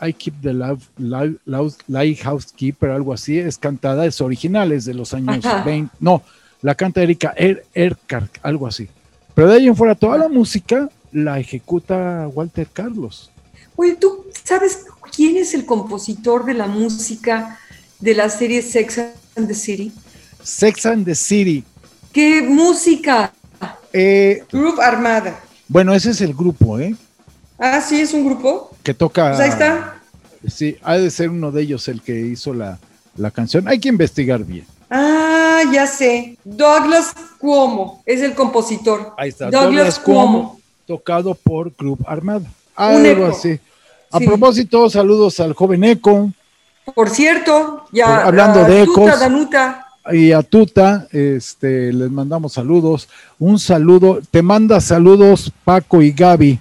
I Keep the Love, Light- Light- Lighthouse Keeper, algo así, es cantada, es original, es de los años Ajá. 20. No, la canta Erika Er- Erkar, algo así. Pero de ahí en fuera, toda la música la ejecuta Walter Carlos. Oye, ¿tú sabes quién es el compositor de la música de la serie Sex and the City? Sex and the City. ¿Qué música? Eh, Groove Armada. bueno, ese es el grupo, ¿eh? Ah, sí, es un grupo. que toca. Pues ahí está. Sí, ha de ser uno de ellos el que hizo la, la canción. Hay que investigar bien. Ah, ya sé. Douglas Cuomo es el compositor. Ahí está. Douglas, Douglas Cuomo. Cuomo, tocado por Club Armada. Un Algo eco. así. A Sí. propósito, saludos al joven Eco Por cierto, ya Por- hablando de Tuta, ecos. Danuta. y a Tuta, este, les mandamos saludos. Un saludo, te manda saludos Paco y Gaby.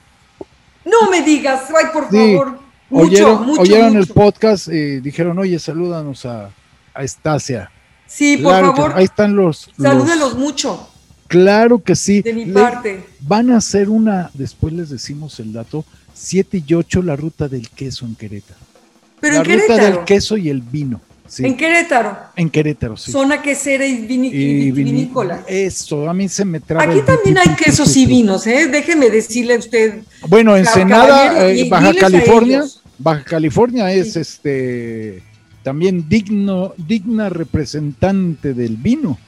No me digas, ay, por Sí. favor. Mucho, oyeron mucho, oyeron el podcast y dijeron, oye, salúdanos a, a Estacia. Sí, por Claro que- favor, ahí están los, los- salúdalos mucho Claro que sí. de mi Le- parte. Van a hacer una, después les decimos el dato, 7 y 8 la ruta del queso en Querétaro. Pero la en ruta Querétaro. del queso y el vino. Sí. En Querétaro. En Querétaro, sí. Zona quesera y, vini- vinícola. Eso, a mí se me traba. Aquí también hay quesos y vinos, ¿eh? Déjeme decirle a usted. Bueno, Ensenada, eh, Baja California. Baja California es Sí. este también digno, digna representante del vino.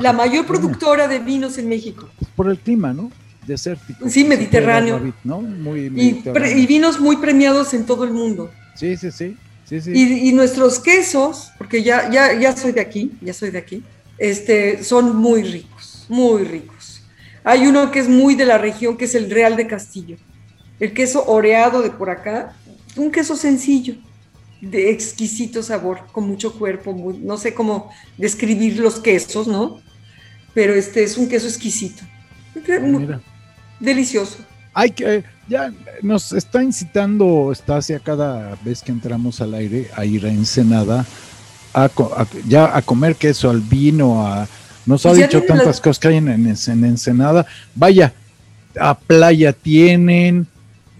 La mayor productora de vinos en México. por el clima, ¿no? Desértico. Sí, mediterráneo. David, ¿no? Muy Y, mediterráneo. y vinos muy premiados en todo el mundo. Sí, sí, sí. sí, sí. Y, y nuestros quesos, porque ya, ya, ya soy de aquí, ya soy de aquí, este, son muy ricos, muy ricos. Hay uno que es muy de la región, que es el Real de Castillo. El queso oreado de por acá, un queso sencillo, de exquisito sabor, con mucho cuerpo, muy- no sé cómo describir los quesos, ¿no? Pero este es un queso exquisito. Muy- Mira. Delicioso. Hay que, ya nos está incitando Estacia cada vez que entramos al aire a ir a Ensenada, a, ya a comer queso, al vino, a, nos ha Pues ya dicho tantas cosas que hay en, en, en Ensenada. Vaya, a playa tienen.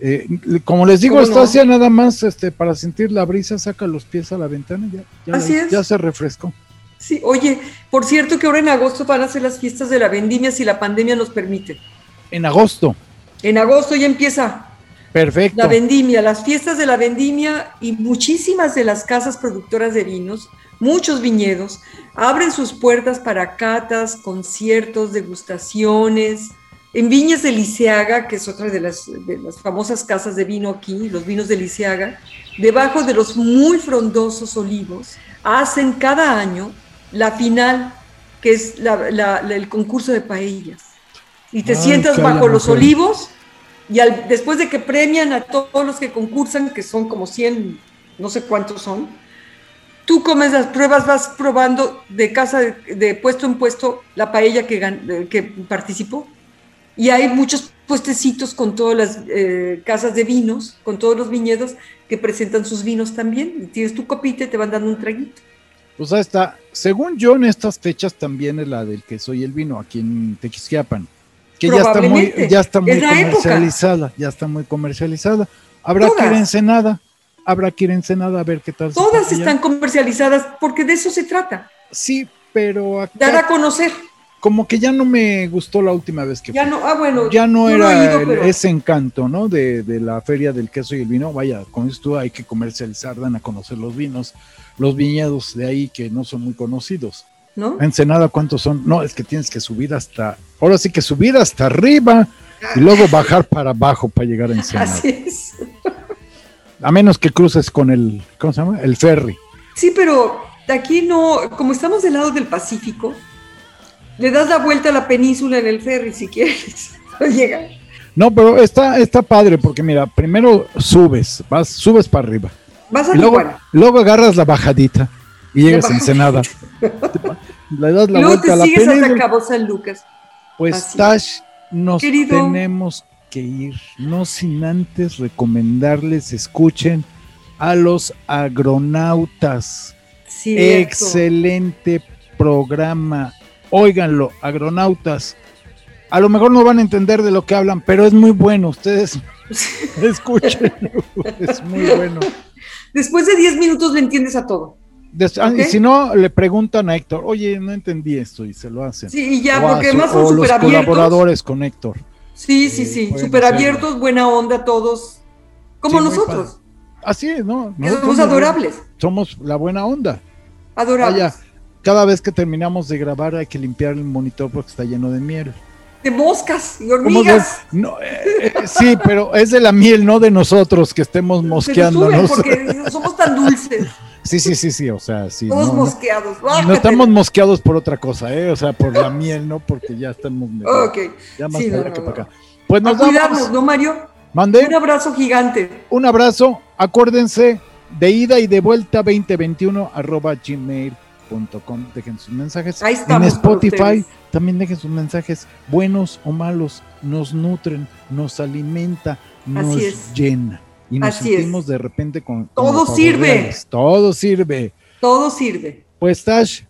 Eh, como les digo, ¿Cómo no? Estacia nada más este, para sentir la brisa, saca los pies a la ventana, ya, ya, Así la- es. ya se refrescó. Sí, oye, por cierto que ahora en agosto van a ser las fiestas de la vendimia si la pandemia nos permite. En agosto, En agosto ya empieza perfecto. la vendimia, las fiestas de la vendimia y muchísimas de las casas productoras de vinos, muchos viñedos, abren sus puertas para catas, conciertos, degustaciones. En Viñas de Liceaga, que es otra de las, de las famosas casas de vino aquí, los vinos de Liceaga, debajo de los muy frondosos olivos, hacen cada año la final, que es la- la- la- el concurso de paellas. Y te Ay, sientas bajo los mujer. olivos y al- después de que premian a todos los que concursan, que son como 100, no sé cuántos son, tú comes las pruebas, vas probando de casa, de, de puesto en puesto, la paella que participó. Y hay muchos puestecitos con todas las eh, casas de vinos, con todos los viñedos que presentan sus vinos también. Y tienes tu copita y te van dando un traguito. Pues ahí está. Según yo, en estas fechas también es la del queso y el vino aquí en Tequisquiapan. Que ya está muy, ya está muy Es la época. comercializada. Ya está muy comercializada. Habrá que ir a Todas. Ensenada. Habrá que ir a Ensenada a ver qué tal. Todas allá. están comercializadas porque de eso se trata, Sí, pero acá dar a conocer. Como que ya no me gustó la última vez que Ya fui. no, ah, bueno, ya no era he ido, el- pero- ese encanto, ¿no? De, de la feria del queso y el vino. Vaya, con esto hay que comercializar, dan a conocer los vinos, los viñedos de ahí que no son muy conocidos. ¿no? Ensenada, ¿cuántos son? No, es que tienes que subir hasta, ahora sí que subir hasta arriba y luego bajar para abajo para llegar a [LAUGHS] Ensenada. Así es. A menos que cruces con el, ¿cómo se llama? El ferry. Sí, pero aquí no, como estamos del lado del Pacífico, le das la vuelta a la península en el ferry si quieres. [LAUGHS] No llega. No, pero está, está padre porque mira, primero subes, vas, subes para arriba. Vas a Y luego, luego agarras la bajadita y llegas a Ensenada. [LAUGHS] Le das la luego vuelta te a la sigues hasta península. Cabo San Lucas. Pues Así. Tash, nos Querido. tenemos que ir, no sin antes recomendarles escuchen a los agronautas. Cierto. Excelente programa. Óiganlo, agronautas. A lo mejor no van a entender de lo que hablan, pero es muy bueno. Ustedes [LAUGHS] escuchen. es muy bueno. Después de 10 minutos le entiendes a todo. Des- ah, y Ok. si no, le preguntan a Héctor, oye, no entendí esto y se lo hacen. Sí, y ya, O porque además son o los súper abiertos. colaboradores con Héctor. Sí, sí, Eh, sí, pueden súper abiertos, buena onda todos. Como Sí, nosotros, Así es, ¿no? Nosotros somos adorables, Somos la buena onda. adorables. Vaya, cada vez que terminamos de grabar hay que limpiar el monitor porque está lleno de miel. De moscas y ¿Cómo hormigas. No, eh, eh, sí, pero es de la miel, no de nosotros que estemos mosqueándonos. porque somos tan dulces, Sí, sí, sí, sí, o sea, sí. todos no, mosqueados. no estamos mosqueados por otra cosa, ¿eh? O sea, por la miel, no porque ya estamos medio- Ok. ya más Sí, para no, allá que para acá. Pues nos cuidarnos. ¿no, Mario? Mande. Un abrazo gigante. Un abrazo, acuérdense de ida y de vuelta 2021 arroba gmail.com. Dejen sus mensajes. Ahí en Spotify también dejen sus mensajes, buenos o malos, nos nutren, nos alimenta, nos Así es. llena. Y nos Así es. sentimos de repente con. Todo sirve. Todo sirve. Todo sirve. Pues Tash,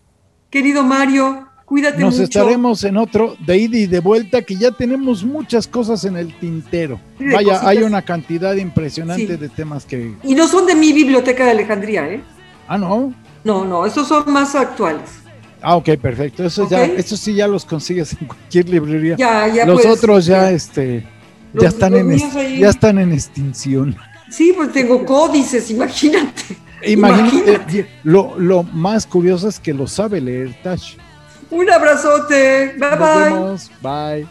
Querido Mario, cuídate nos mucho. estaremos en otro de ida y de vuelta que ya tenemos muchas cosas en el tintero. Sí, Vaya, hay una cantidad impresionante Sí. de temas que. Y no son de mi biblioteca de Alejandría, ¿eh? Ah, no. No, no, esos son más actuales. Ah, ok, perfecto. Eso ya, sí ya los consigues en cualquier librería. Ya, ya los otros ya, este, Los- ya están los en míos est- ahí- ya están en extinción. Sí, pues tengo códices, imagínate. Imagínate, lo, lo más curioso es que lo sabe leer Tash. Un abrazote. Bye Nos bye. vemos. Bye.